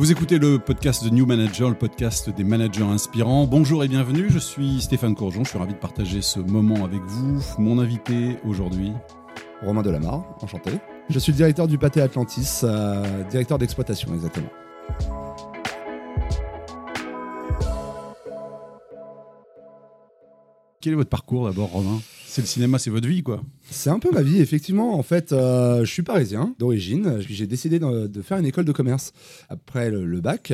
Vous écoutez le podcast de New Manager, le podcast des managers inspirants. Bonjour et bienvenue, je suis Stéphane Courgeon, je suis ravi de partager ce moment avec vous. Mon invité aujourd'hui, Romain Delamarre, enchanté. Je suis le directeur du Pâté Atlantis, euh, directeur d'exploitation exactement. quel est votre parcours d'abord Romain? C'est le cinéma, c'est votre vie, quoi. C'est un peu ma vie, effectivement. En fait, euh, je suis parisien d'origine. J'ai décidé de, faire une école de commerce après le, bac.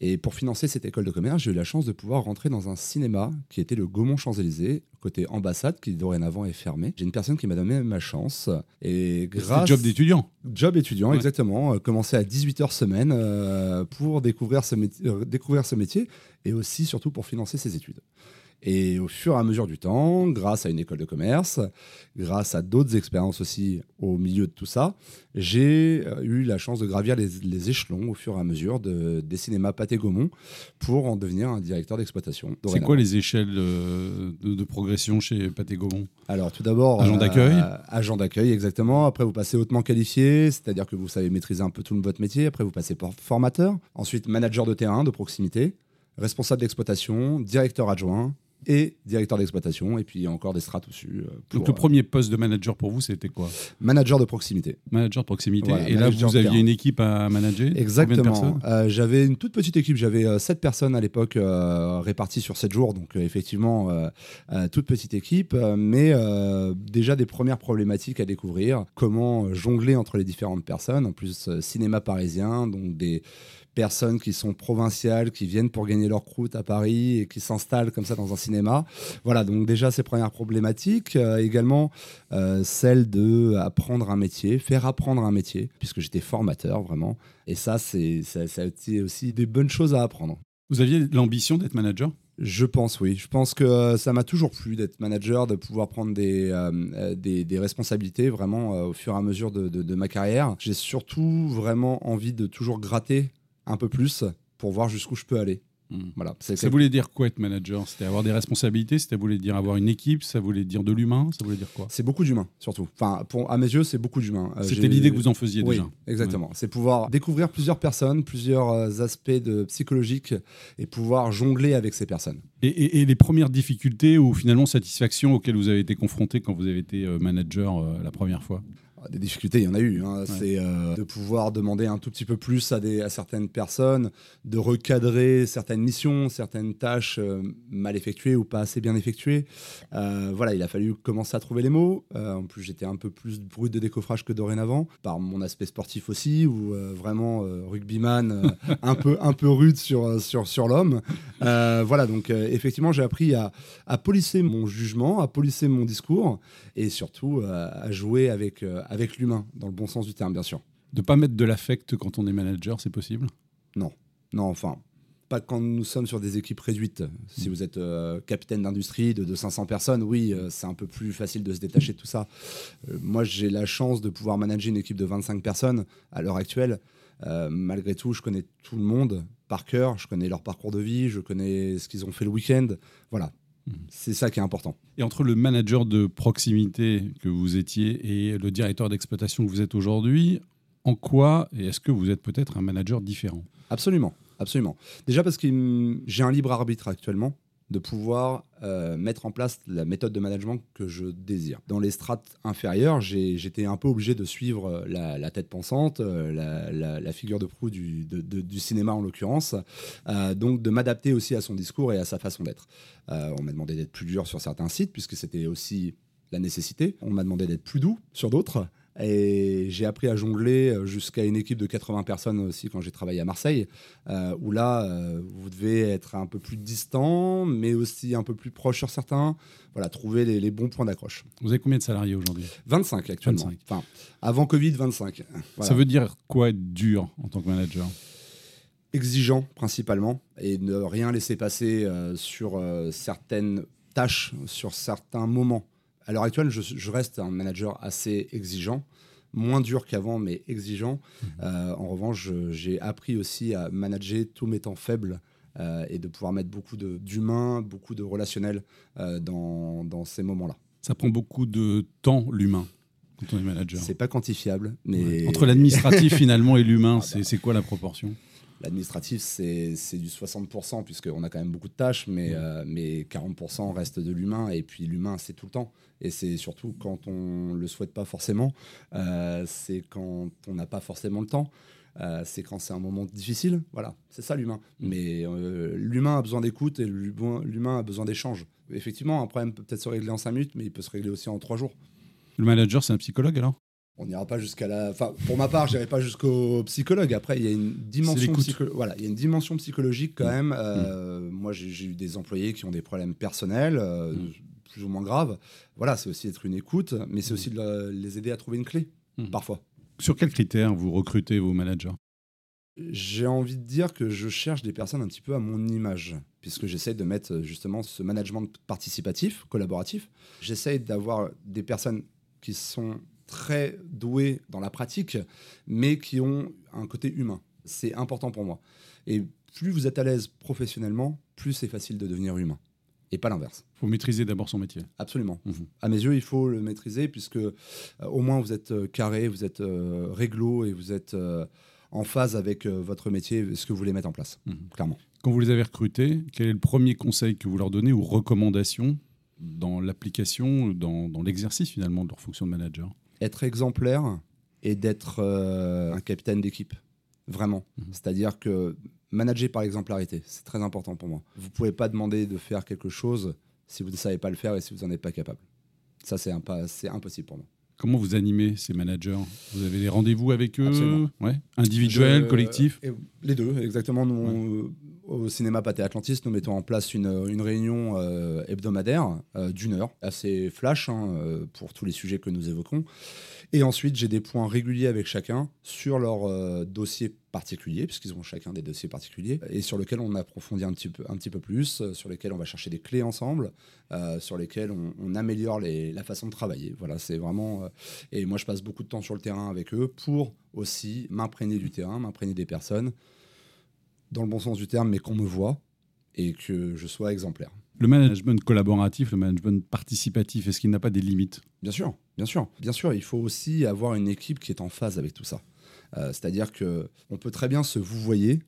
Et pour financer cette école de commerce, j'ai eu la chance de pouvoir rentrer dans un cinéma qui était le Gaumont Champs-Élysées, côté ambassade, qui dorénavant est fermé. J'ai une personne qui m'a donné ma chance. Et grâce. job d'étudiant. Job étudiant, exactement. Euh, commencé à 18 heures semaine euh, pour découvrir ce, découvrir ce métier et aussi, surtout, pour financer ses études. Et au fur et à mesure du temps, grâce à une école de commerce, grâce à d'autres expériences aussi au milieu de tout ça, j'ai euh, eu la chance de gravir les, échelons au fur et à mesure de, des cinémas Pathé Gaumont pour en devenir un directeur d'exploitation. C'est quoi les échelles euh, de, progression chez Pathé Gaumont? Alors tout d'abord... Agent d'accueil? euh, Agent d'accueil, exactement. Après, vous passez hautement qualifié, c'est-à-dire que vous savez maîtriser un peu tout votre métier. Après, vous passez formateur. Ensuite, manager de terrain, de proximité responsable d'exploitation, directeur adjoint, et directeur d'exploitation, et puis encore des strates au-dessus. Euh, Donc le premier poste de manager pour vous, c'était quoi? Manager de proximité. Manager de proximité. et là, vous aviez une équipe à manager? Exactement. Euh, j'avais une toute petite équipe, j'avais euh, 7 personnes à l'époque euh, réparties sur 7 jours, donc effectivement, toute petite équipe, mais déjà des premières problématiques à découvrir, comment jongler entre les différentes personnes, en plus cinéma parisien, donc des personnes qui sont provinciales, qui viennent pour gagner leur croûte à Paris et qui s'installent comme ça dans un cinéma. Voilà, donc déjà ces premières problématiques. Euh, également euh, celle de apprendre un métier, faire apprendre un métier, puisque j'étais formateur vraiment. Et ça, c'est, aussi des bonnes choses à apprendre. Vous aviez l'ambition d'être manager? Je pense, oui. Je pense que euh, ça m'a toujours plu d'être manager, de pouvoir prendre des, des, responsabilités vraiment au fur et à mesure de, de ma carrière. J'ai surtout vraiment envie de toujours gratter un peu plus pour voir jusqu'où je peux aller. Hmm. Voilà, ça voulait dire quoi être manager? C'était avoir des responsabilités? C'était voulait dire avoir une équipe? Ça voulait dire de l'humain? Ça voulait dire quoi? C'est beaucoup d'humain, surtout. Enfin, pour, à mes yeux, c'est beaucoup d'humain. Euh, C'était l'idée que vous en faisiez oui, déjà. Exactement. C'est pouvoir découvrir plusieurs personnes, plusieurs euh, aspects de psychologiques et pouvoir jongler avec ces personnes. Et, les premières difficultés ou finalement satisfactions auxquelles vous avez été confronté quand vous avez été euh, manager la première fois? Des difficultés, il y en a eu. Hein. C'est euh, de pouvoir demander un tout petit peu plus à, des, à certaines personnes, de recadrer certaines missions, certaines tâches euh, mal effectuées ou pas assez bien effectuées. Euh, voilà, il a fallu commencer à trouver les mots. en plus, j'étais un peu plus brut de décoffrage que dorénavant, par mon aspect sportif aussi, ou vraiment rugbyman, un, peu, un peu rude sur, sur, sur l'homme. voilà, donc effectivement, j'ai appris à, à polisser mon jugement, à polisser mon discours, et surtout à jouer avec avec l'humain, dans le bon sens du terme, bien sûr. De pas mettre de l'affect quand on est manager, c'est possible? Non. Non, enfin, pas quand nous sommes sur des équipes réduites. Si vous êtes euh, capitaine d'industrie de, 500 personnes, oui, euh, c'est un peu plus facile de se détacher de tout ça. Euh, moi, j'ai la chance de pouvoir manager une équipe de 25 personnes à l'heure actuelle. malgré tout, je connais tout le monde par cœur, je connais leur parcours de vie, je connais ce qu'ils ont fait le week-end. Voilà, c'est ça qui est important. Et entre le manager de proximité que vous étiez et le directeur d'exploitation que vous êtes aujourd'hui, en quoi est-ce que vous êtes peut-être un manager différent? Absolument, absolument. Déjà parce que j'ai un libre arbitre actuellement de pouvoir euh, mettre en place la méthode de management que je désire. Dans les strates inférieures, j'étais un peu obligé de suivre euh, la, tête pensante, euh, la, figure de proue du, du cinéma en l'occurrence, donc de m'adapter aussi à son discours et à sa façon d'être. on m'a demandé d'être plus dur sur certains sites, puisque c'était aussi la nécessité. On m'a demandé d'être plus doux sur d'autres. Et j'ai appris à jongler euh, jusqu'à une équipe de 80 personnes aussi quand j'ai travaillé à Marseille, euh, où là, euh, vous devez être un peu plus distant, mais aussi un peu plus proche sur certains. Voilà, trouver les, bons points d'accroche. Vous avez combien de salariés aujourd'hui? 25 actuellement. Enfin, avant Covid, 25. Ça veut dire quoi être dur en tant que manager? Exigeant principalement, et ne rien laisser passer sur certaines tâches, sur certains moments à l'heure actuelle, je, reste un manager assez exigeant, moins dur qu'avant, mais exigeant. Mhm. Euh, en revanche, j'ai appris aussi à manager tous mes temps faibles euh, et de pouvoir mettre beaucoup d'humain, beaucoup de relationnel euh, dans, dans, ces moments-là. Ça prend beaucoup de temps, l'humain, quand on est manager. C'est pas quantifiable, mais entre l'administratif finalement et l'humain, ah bah. c'est quoi la proportion? L'administratif, c'est du 60%, puisqu'on a quand même beaucoup de tâches, mais, euh, mais 40% reste de l'humain, et puis l'humain, c'est tout le temps. Et c'est surtout quand on le souhaite pas forcément, euh, c'est quand on n'a pas forcément le temps. Euh, c'est quand c'est un moment difficile, voilà, c'est ça l'humain. Mais euh, l'humain a besoin d'écoute et l'humain l'humain a besoin d'échange. Effectivement, un problème peut peut-être se régler en 5 minutes, mais il peut se régler aussi en 3 jours. Le manager, c'est un psychologue alors? On n'ira pas jusqu'à la. Enfin, pour ma part, je n'irai pas jusqu'au psychologue. Après, il y a une dimension, psycho- voilà, il y a une dimension psychologique quand même. Euh, Moi, j'ai eu des employés qui ont des problèmes personnels, euh, Mm. plus ou moins graves. Voilà, c'est aussi être une écoute, mais c'est aussi de les aider à trouver une clé, Mm. parfois. Sur quels critères vous recrutez vos managers? J'ai envie de dire que je cherche des personnes un petit peu à mon image, puisque j'essaie de mettre justement ce management participatif, collaboratif. J'essaie d'avoir des personnes qui sont très douées dans la pratique, mais qui ont un côté humain. C'est important pour moi. Et plus vous êtes à l'aise professionnellement, plus c'est facile de devenir humain. Et pas l'inverse. Il faut maîtriser d'abord son métier. Absolument. Mhm. À mes yeux, il faut le maîtriser puisque euh, au moins vous êtes euh, carré, vous êtes euh, réglo et vous êtes en phase avec votre métier, ce que vous voulez mettre en place, Mhm. clairement. Quand vous les avez recrutés, quel est le premier conseil que vous leur donnez ou recommandation dans l'application, dans, dans l'exercice finalement de leur fonction de manager? Être exemplaire et d'être euh, un capitaine d'équipe, vraiment. Mhm. C'est-à-dire que manager par exemplarité, c'est très important pour moi. Vous pouvez pas demander de faire quelque chose si vous ne savez pas le faire et si vous n'en êtes pas capable. Ça, c'est impossible pour moi. Comment vous animez ces managers? Vous avez des rendez-vous avec eux? Absolument. ouais Individuels, collectifs Les deux, exactement. Nous, on- au cinéma Pâté Atlantis, nous mettons en place une, une réunion euh, hebdomadaire euh, d'une heure, assez flash hein, euh, pour tous les sujets que nous évoquons. Et ensuite, j'ai des points réguliers avec chacun sur leur euh, dossier particulier, puisqu'ils ont chacun des dossiers particuliers, et sur lesquels on approfondit un petit peu, un petit peu plus, euh, sur lesquels on va chercher des clés ensemble, euh, sur lesquels on, on améliore les- la façon de travailler. Voilà, c'est vraiment. euh, et moi, je passe beaucoup de temps sur le terrain avec eux pour aussi m'imprégner du terrain, m'imprégner des personnes, dans le bon sens du terme, mais qu'on me voit et que je sois exemplaire. Le management collaboratif, le management participatif, est-ce qu'il n'a pas des limites? Bien sûr, bien sûr. Bien sûr, il faut aussi avoir une équipe qui est en phase avec tout ça. Euh, C'est-à-dire que on peut très bien se vouvoyer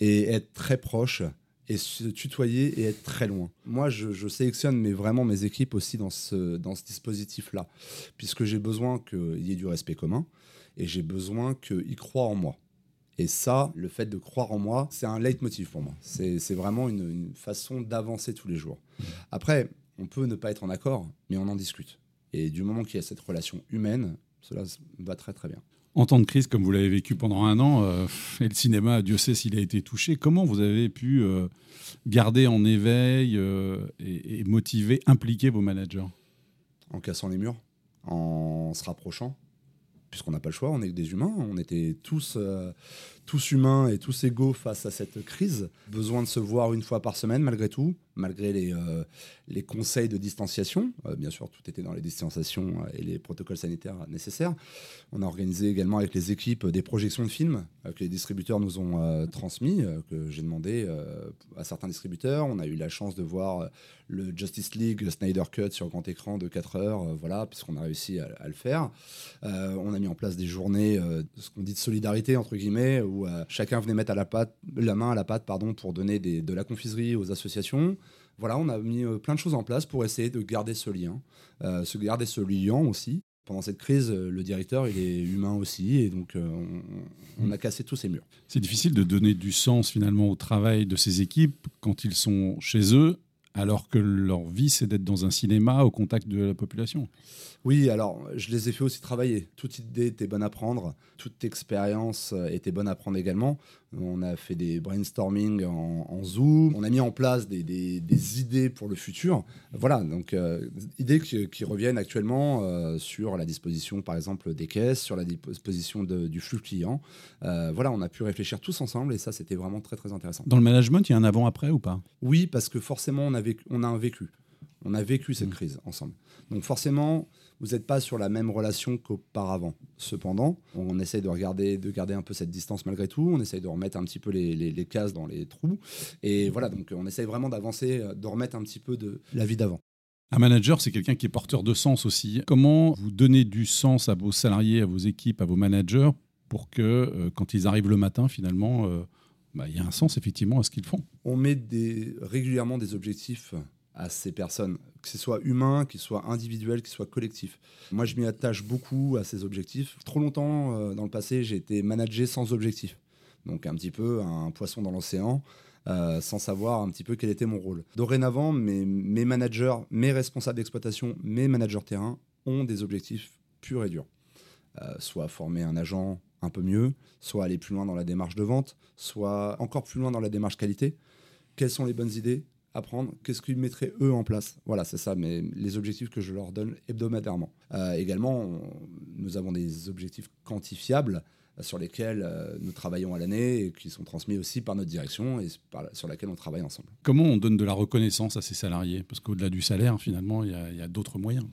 et être très proche et se tutoyer et être très loin. Moi, je, sélectionne mais vraiment mes équipes aussi dans ce, dans ce dispositif-là, puisque j'ai besoin qu'il y ait du respect commun et j'ai besoin qu'ils croient en moi. Et ça, le fait de croire en moi, c'est un leitmotiv pour moi. C'est vraiment une, une façon d'avancer tous les jours. Après, on peut ne pas être en accord, mais on en discute. Et du moment qu'il y a cette relation humaine, cela va très très bien. En temps de crise, comme vous l'avez vécu pendant un an, euh, et le cinéma, Dieu sait s'il a été touché, comment vous avez pu euh, garder en éveil euh, et, motiver, impliquer vos managers? En cassant les murs, en se rapprochant, puisqu'on n'a pas le choix, on est des humains, on était tous, tous humains et tous égaux face à cette crise. Besoin de se voir une fois par semaine malgré tout, malgré les, euh, les conseils de distanciation. Euh, bien sûr, tout était dans les distanciations euh, et les protocoles sanitaires nécessaires. On a organisé également avec les équipes des projections de films que les distributeurs nous ont transmis, que j'ai demandé à certains distributeurs. On a eu la chance de voir le Justice League Snyder Cut sur grand écran de 4 heures, voilà, puisqu'on a réussi à, le faire. On a mis en place des journées, ce qu'on dit de solidarité, entre guillemets, euh, chacun venait mettre la, main à la pâte pour donner de la confiserie aux associations. Voilà, on a mis euh, plein de choses en place pour essayer de garder ce lien, euh, se garder ce lien aussi. Pendant cette crise, le directeur, il est humain aussi, et donc on, on a cassé tous ces murs. C'est difficile de donner du sens finalement au travail de ces équipes quand ils sont chez eux, alors que leur vie, c'est d'être dans un cinéma au contact de la population. Oui, alors je les ai fait aussi travailler. Toute idée était bonne à prendre, toute expérience euh, était bonne à prendre également. On a fait des brainstorming en, en Zoom, on a mis en place des, des- des idées pour le futur. Voilà, donc euh, idées qui, qui reviennent actuellement euh, sur la disposition, par exemple, des caisses, sur la disposition de- du flux client. Euh, voilà, on a pu réfléchir tous ensemble et ça, c'était vraiment très très intéressant. Dans le management, il y a un avant-après ou pas? Oui, parce que forcément, on a, vécu, on a un vécu. On a vécu cette Mm. crise ensemble. Donc forcément, vous n'êtes pas sur la même relation qu'auparavant. Cependant, on essaye de, regarder, de garder un peu cette distance malgré tout. On essaye de remettre un petit peu les, les- les cases dans les trous. Et voilà, donc on essaye vraiment d'avancer, euh, de remettre un petit peu de la vie d'avant. Un manager, c'est quelqu'un qui est porteur de sens aussi. Comment vous donnez du sens à vos salariés, à vos équipes, à vos managers pour que euh, quand ils arrivent le matin, finalement, euh, bah, il y a un sens effectivement à ce qu'ils font. On met régulièrement des objectifs à ces personnes, que ce soit humain, qu'ils soient individuels, qu'ils soient collectifs. Moi, je m'y attache beaucoup à ces objectifs. Trop longtemps, euh, dans le passé, j'ai été managé sans objectif. Donc un petit peu un poisson dans l'océan. Euh, sans savoir un petit peu quel était mon rôle. Dorénavant, mes, mes managers, mes responsables d'exploitation, mes managers terrain ont des objectifs purs et durs. Euh, soit former un agent un peu mieux, soit aller plus loin dans la démarche de vente, soit encore plus loin dans la démarche qualité. Quelles sont les bonnes idées à prendre? Qu'est-ce qu'ils mettraient eux en place? Voilà, c'est ça, mais les objectifs que je leur donne hebdomadairement. Euh, également, nous avons des objectifs quantifiables sur lesquels euh, nous travaillons à l'année et qui sont transmis aussi par notre direction et sur laquelle on travaille ensemble. Comment on donne de la reconnaissance à ces salariés? Parce qu'au-delà du salaire, finalement, il y a, d'autres moyens.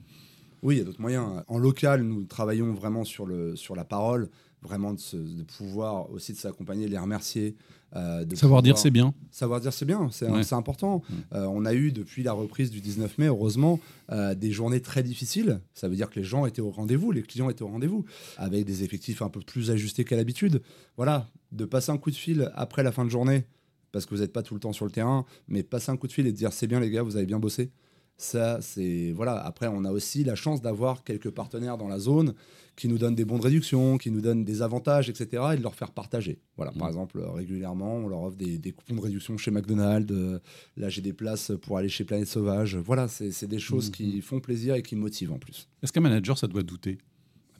Oui, il y a d'autres moyens. En local, nous travaillons vraiment sur, le, sur la parole, vraiment de, pouvoir aussi de s'accompagner, les remercier. Euh, de savoir dire c'est bien. Savoir dire c'est bien, c'est important. Euh, on a eu depuis la reprise du 19 mai, heureusement, euh, des journées très difficiles. Ça veut dire que les gens étaient au rendez-vous, les clients étaient au rendez-vous, avec des effectifs un peu plus ajustés qu'à l'habitude. Voilà, de passer un coup de fil après la fin de journée, parce que vous n'êtes pas tout le temps sur le terrain, mais passer un coup de fil et dire c'est bien les gars, vous avez bien bossé. Ça, c'est voilà. Après, on a aussi la chance d'avoir quelques partenaires dans la zone qui nous donnent des bons de réduction, qui nous donnent des avantages, etc., et de leur faire partager. Voilà. Par mmh. exemple, régulièrement, on leur offre des, coupons de réduction chez McDonald's. Euh, là, j'ai des places pour aller chez Planète Sauvage. Voilà, c'est des choses mmh. qui font plaisir et qui motivent en plus. Est-ce qu'un manager, ça doit douter?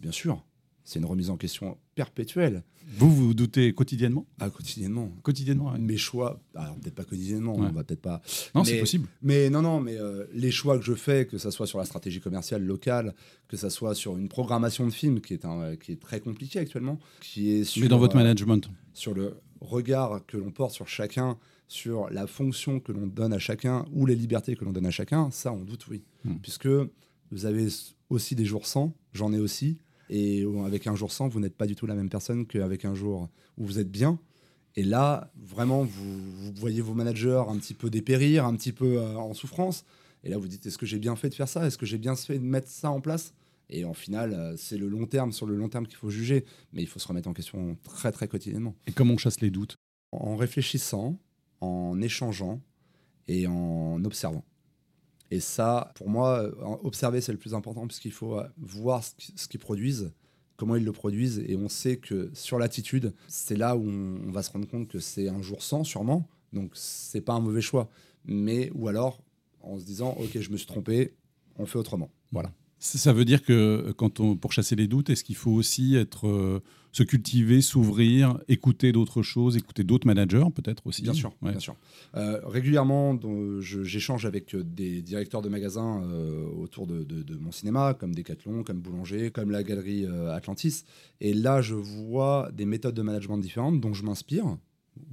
Bien sûr c'est une remise en question perpétuelle. Vous vous doutez quotidiennement? Ah, quotidiennement. Quotidiennement. Mes choix, alors peut-être pas quotidiennement, on va peut-être pas. Non, c'est possible. Mais non, non, mais euh, les choix que je fais, que ce soit sur la stratégie commerciale locale, que ce soit sur une programmation de film qui est, un, qui est très compliqué actuellement, qui est Mais dans votre euh, management Sur le regard que l'on porte sur chacun, sur la fonction que l'on donne à chacun ou les libertés que l'on donne à chacun, ça, on doute, oui. Hmm. Puisque vous avez aussi des jours sans, j'en ai aussi et avec un jour sans, vous n'êtes pas du tout la même personne qu'avec un jour où vous êtes bien. Et là, vraiment, vous, voyez vos managers un petit peu dépérir, un petit peu euh, en souffrance. Et là, vous dites, est-ce que j'ai bien fait de faire ça? Est-ce que j'ai bien fait de mettre ça en place? Et en final, euh, c'est le long terme, sur le long terme qu'il faut juger. Mais il faut se remettre en question très, très quotidiennement. Et comment on chasse les doutes? En réfléchissant, en échangeant et en observant. Et ça, pour moi, euh, observer, c'est le plus important, puisqu'il faut euh, voir ce qu'ils produisent, comment ils le produisent. Et on sait que sur l'attitude, c'est là où on, va se rendre compte que c'est un jour sans, sûrement. Donc, c'est pas un mauvais choix. Mais, ou alors, en se disant, OK, je me suis trompé, on fait autrement. Voilà. Ça veut dire que euh, quand on, pour chasser les doutes, est-ce qu'il faut aussi être, euh, se cultiver, s'ouvrir, écouter d'autres choses, écouter d'autres managers peut-être aussi? Bien sûr, bien sûr. Euh, régulièrement, j'échange avec des directeurs de magasins autour de, de, mon cinéma, comme Decathlon, comme Boulanger, comme la galerie Atlantis. Et là, je vois des méthodes de management différentes dont je m'inspire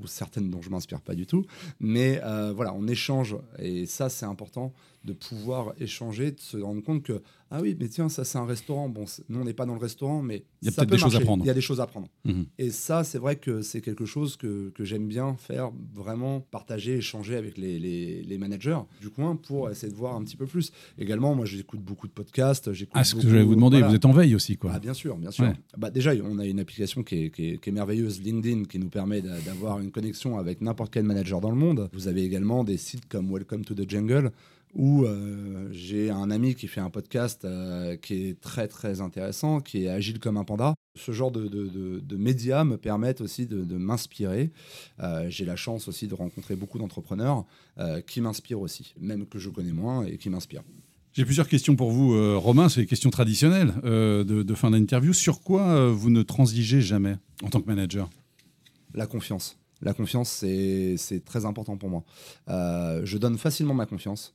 ou certaines dont je m'inspire pas du tout. Mais voilà, on échange et ça c'est important de pouvoir échanger, de se rendre compte que ah oui, mais tiens, ça c'est un restaurant. Bon, nous on n'est pas dans le restaurant, mais il y a peut-être des choses à prendre. Il y a des choses à prendre. Mhm. Et ça, c'est vrai que c'est quelque chose que, que j'aime bien faire, vraiment partager, échanger avec les, les, les, managers du coin pour essayer de voir un petit peu plus. Également, moi j'écoute beaucoup de podcasts. Ah, ce que je vais vous demander, vous êtes en veille aussi, quoi. Ah, bien sûr, bien sûr. Bah, déjà, on a une application qui est, qui, est, merveilleuse, LinkedIn, qui nous permet d'avoir une connexion avec n'importe quel manager dans le monde. Vous avez également des sites comme Welcome to the Jungle où euh, j'ai un ami qui fait un podcast euh, qui est très très intéressant, qui est agile comme un panda. Ce genre de, de, médias me permettent aussi de, m'inspirer. Euh, j'ai la chance aussi de rencontrer beaucoup d'entrepreneurs qui m'inspirent aussi, même que je connais moins et qui m'inspirent. J'ai plusieurs questions pour vous, Romain. C'est des questions traditionnelles de, fin d'interview. Sur quoi vous ne transigez jamais en tant que manager? La confiance. La confiance, c'est très important pour moi. je donne facilement ma confiance.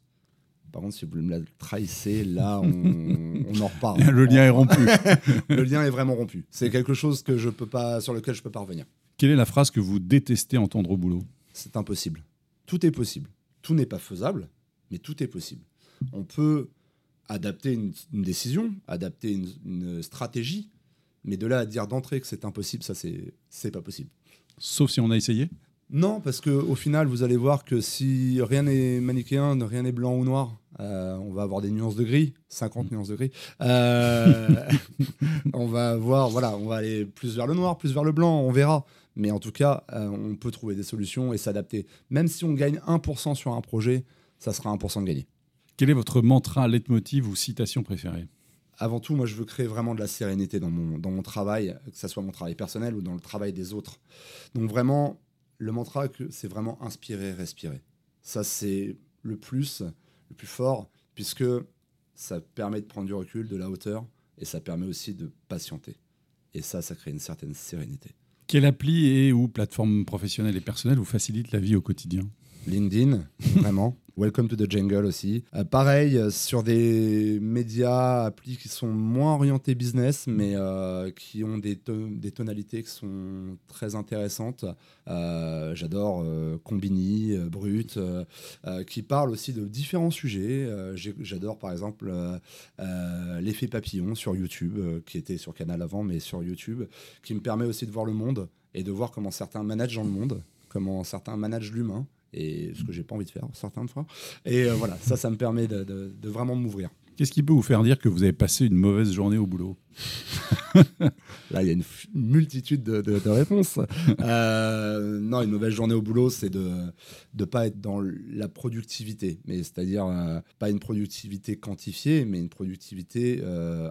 Par contre, si vous me la trahissez, là, on, en reparle. Le lien est rompu. le lien est vraiment rompu. C'est quelque chose que je peux pas, sur lequel je ne peux pas revenir. Quelle est la phrase que vous détestez entendre au boulot? C'est impossible. Tout est possible. Tout n'est pas faisable, mais tout est possible. On peut adapter une, décision, adapter une, une, stratégie, mais de là à dire d'entrée que c'est impossible, ça, c'est pas possible. Sauf si on a essayé? Non, parce qu'au final, vous allez voir que si rien n'est manichéen, rien n'est blanc ou noir, euh, on va avoir des nuances de gris, 50 nuances de gris. Euh, on va voir, voilà, on va aller plus vers le noir, plus vers le blanc, on verra. Mais en tout cas, euh, on peut trouver des solutions et s'adapter. Même si on gagne 1% sur un projet, ça sera 1% de gagné. Quel est votre mantra, leitmotiv ou citation préférée? Avant tout, moi, je veux créer vraiment de la sérénité dans mon, dans mon travail, que ce soit mon travail personnel ou dans le travail des autres. Donc vraiment, le mantra, c'est vraiment inspirer, respirer. Ça, c'est le plus, le plus fort, puisque ça permet de prendre du recul, de la hauteur, et ça permet aussi de patienter. Et ça, ça crée une certaine sérénité. Quelle appli et ou plateforme professionnelle et personnelle vous facilite la vie au quotidien? LinkedIn, vraiment. Welcome to the Jungle aussi. Euh, pareil, euh, sur des médias, applis qui sont moins orientés business, mais euh, qui ont des, des, tonalités qui sont très intéressantes. J'adore Combini, Brut, qui parlent aussi de différents sujets. J'adore par exemple l'effet papillon sur YouTube, qui était sur Canal avant, mais sur YouTube, qui me permet aussi de voir le monde et de voir comment certains managent dans le monde, comment certains managent l'humain et ce que j'ai pas envie de faire certaines fois. Et euh, voilà, ça, ça me permet de, de, vraiment m'ouvrir. Qu'est-ce qui peut vous faire dire que vous avez passé une mauvaise journée au boulot? Là, il y a une multitude de, de réponses. Euh, non, une mauvaise journée au boulot, c'est de ne pas être dans la productivité, mais c'est-à-dire euh, pas une productivité quantifiée, mais une productivité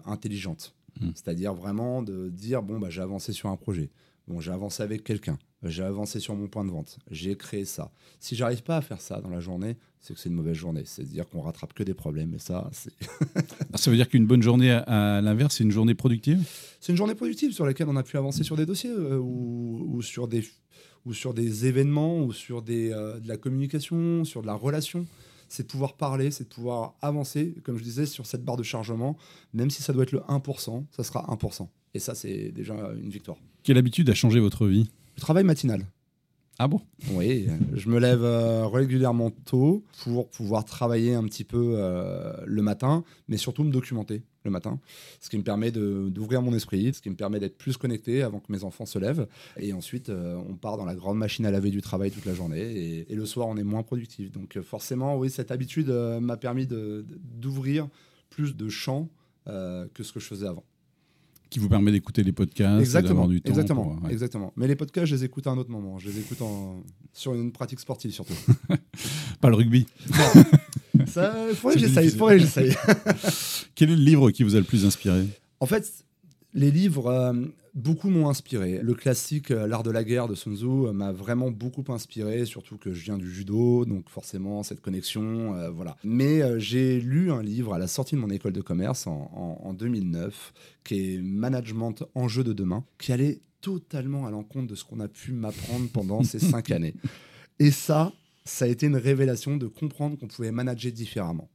intelligente. Hmm. C'est-à-dire vraiment de dire bon, bah, j'ai avancé sur un projet, bon, j'ai avancé avec quelqu'un, j'ai avancé sur mon point de vente, j'ai créé ça. Si j'arrive pas à faire ça dans la journée, c'est que c'est une mauvaise journée. C'est-à-dire qu'on rattrape que des problèmes. Et ça, c'est. Ça veut dire qu'une bonne journée, à, l'inverse, c'est une journée productive? C'est une journée productive sur laquelle on a pu avancer sur des dossiers euh, ou, sur des, ou sur des événements ou sur des, euh, de la communication, sur de la relation. C'est de pouvoir parler, c'est de pouvoir avancer, comme je disais, sur cette barre de chargement. Même si ça doit être le 1%, ça sera 1%. Et ça, c'est déjà une victoire. Quelle habitude a changé votre vie? Travail matinal. Ah bon? Oui, je me lève euh, régulièrement tôt pour pouvoir travailler un petit peu euh, le matin, mais surtout me documenter le matin, ce qui me permet d'ouvrir mon esprit, ce qui me permet d'être plus connecté avant que mes enfants se lèvent. Et ensuite, euh, on part dans la grande machine à laver du travail toute la journée, et, et le soir, on est moins productif. Donc forcément, oui, cette habitude m'a permis d'ouvrir plus de champs que ce que je faisais avant qui vous permet d'écouter les podcasts, exactement, du temps. Exactement, exactement. Mais les podcasts, je les écoute à un autre moment. Je les écoute en... sur une pratique sportive surtout. Pas le rugby. Non. Ça, faudrait que j'essaye. Quel est le livre qui vous a le plus inspiré? En fait, les livres, euh, beaucoup m'ont inspiré. Le classique euh, L'art de la guerre de Sun Tzu euh, m'a vraiment beaucoup inspiré, surtout que je viens du judo, donc forcément cette connexion, voilà. Mais j'ai lu un livre à la sortie de mon école de commerce en, 2009, qui est Management en jeu de demain, qui allait totalement à l'encontre de ce qu'on a pu m'apprendre pendant ces cinq années. Et ça, ça a été une révélation de comprendre qu'on pouvait manager différemment.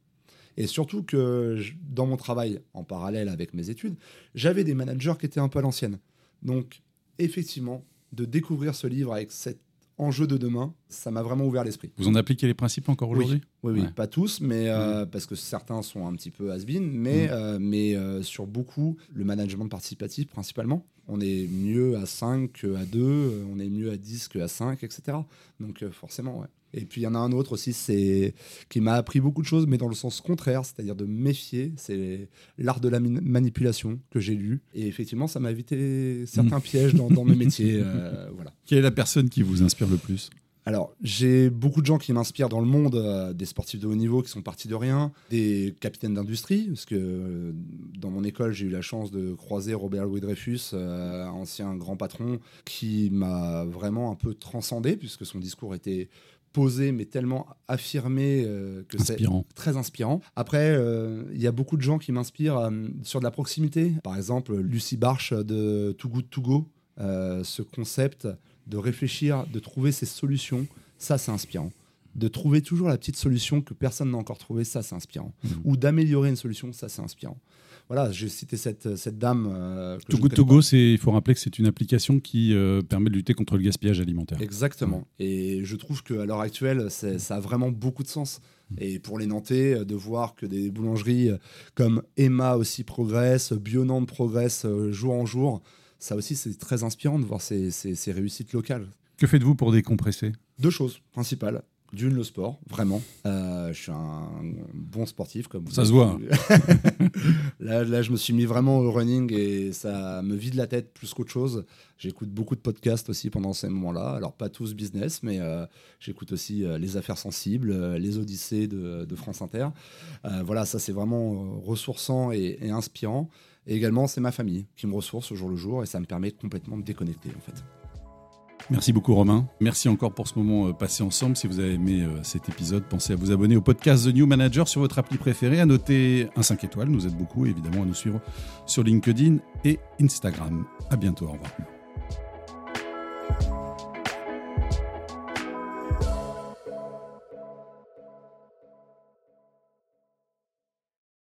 Et surtout que dans mon travail en parallèle avec mes études, j'avais des managers qui étaient un peu à l'ancienne. Donc, effectivement, de découvrir ce livre avec cet enjeu de demain, ça m'a vraiment ouvert l'esprit. Vous en appliquez les principes encore aujourd'hui? Oui, oui, pas tous, mais euh, parce que certains sont un petit peu has-been, mais, euh, mais euh, sur beaucoup, le management participatif principalement. On est mieux à 5 qu'à 2, on est mieux à 10 qu'à 5, etc. Donc forcément, ouais. Et puis il y en a un autre aussi, c'est qui m'a appris beaucoup de choses, mais dans le sens contraire, c'est-à-dire de méfier. C'est l'art de la manipulation que j'ai lu, et effectivement, ça m'a évité certains mm. pièges dans, mes métiers. Euh, voilà. Quelle est la personne qui vous inspire le plus? Alors, j'ai beaucoup de gens qui m'inspirent dans le monde, euh, des sportifs de haut niveau qui sont partis de rien, des capitaines d'industrie, parce que euh, dans mon école, j'ai eu la chance de croiser Robert Louis Dreyfus, ancien grand patron, qui m'a vraiment un peu transcendé, puisque son discours était posé, mais tellement affirmé euh, que c'est très inspirant. Après, euh, il y a beaucoup de gens qui m'inspirent euh, sur de la proximité. Par exemple, Lucie Barche de Too Good To Go. ce concept de réfléchir, de trouver ses solutions, ça c'est inspirant. De trouver toujours la petite solution que personne n'a encore trouvée, ça c'est inspirant. Mmh. Ou d'améliorer une solution, ça c'est inspirant voilà, j'ai cité cette, cette dame. Euh, Togo Togo, il faut rappeler que c'est une application qui euh, permet de lutter contre le gaspillage alimentaire. Exactement. Et je trouve qu'à l'heure actuelle, ça a vraiment beaucoup de sens. Et pour les Nantais, euh, de voir que des boulangeries comme Emma aussi progressent, Bionande progresse jour en jour, ça aussi c'est très inspirant de voir ces, ces, réussites locales. Que faites-vous pour décompresser? Deux choses principales. D'une, le sport, vraiment. Euh, je suis un bon sportif. comme Ça se voit. là, là, je me suis mis vraiment au running et ça me vide la tête plus qu'autre chose. J'écoute beaucoup de podcasts aussi pendant ces moments-là. Alors, pas tous business, mais euh, j'écoute aussi euh, Les Affaires Sensibles, Les Odyssées de, France Inter. voilà, ça, c'est vraiment ressourçant et, et inspirant. Et également, c'est ma famille qui me ressource au jour le jour et ça me permet complètement de déconnecter, en fait. Merci beaucoup Romain. Merci encore pour ce moment euh, passé ensemble. Si vous avez aimé euh, cet épisode, pensez à vous abonner au podcast The New Manager sur votre appli préférée, à noter un 5 étoiles, nous aide beaucoup, évidemment à nous suivre sur LinkedIn et Instagram. À bientôt, au revoir.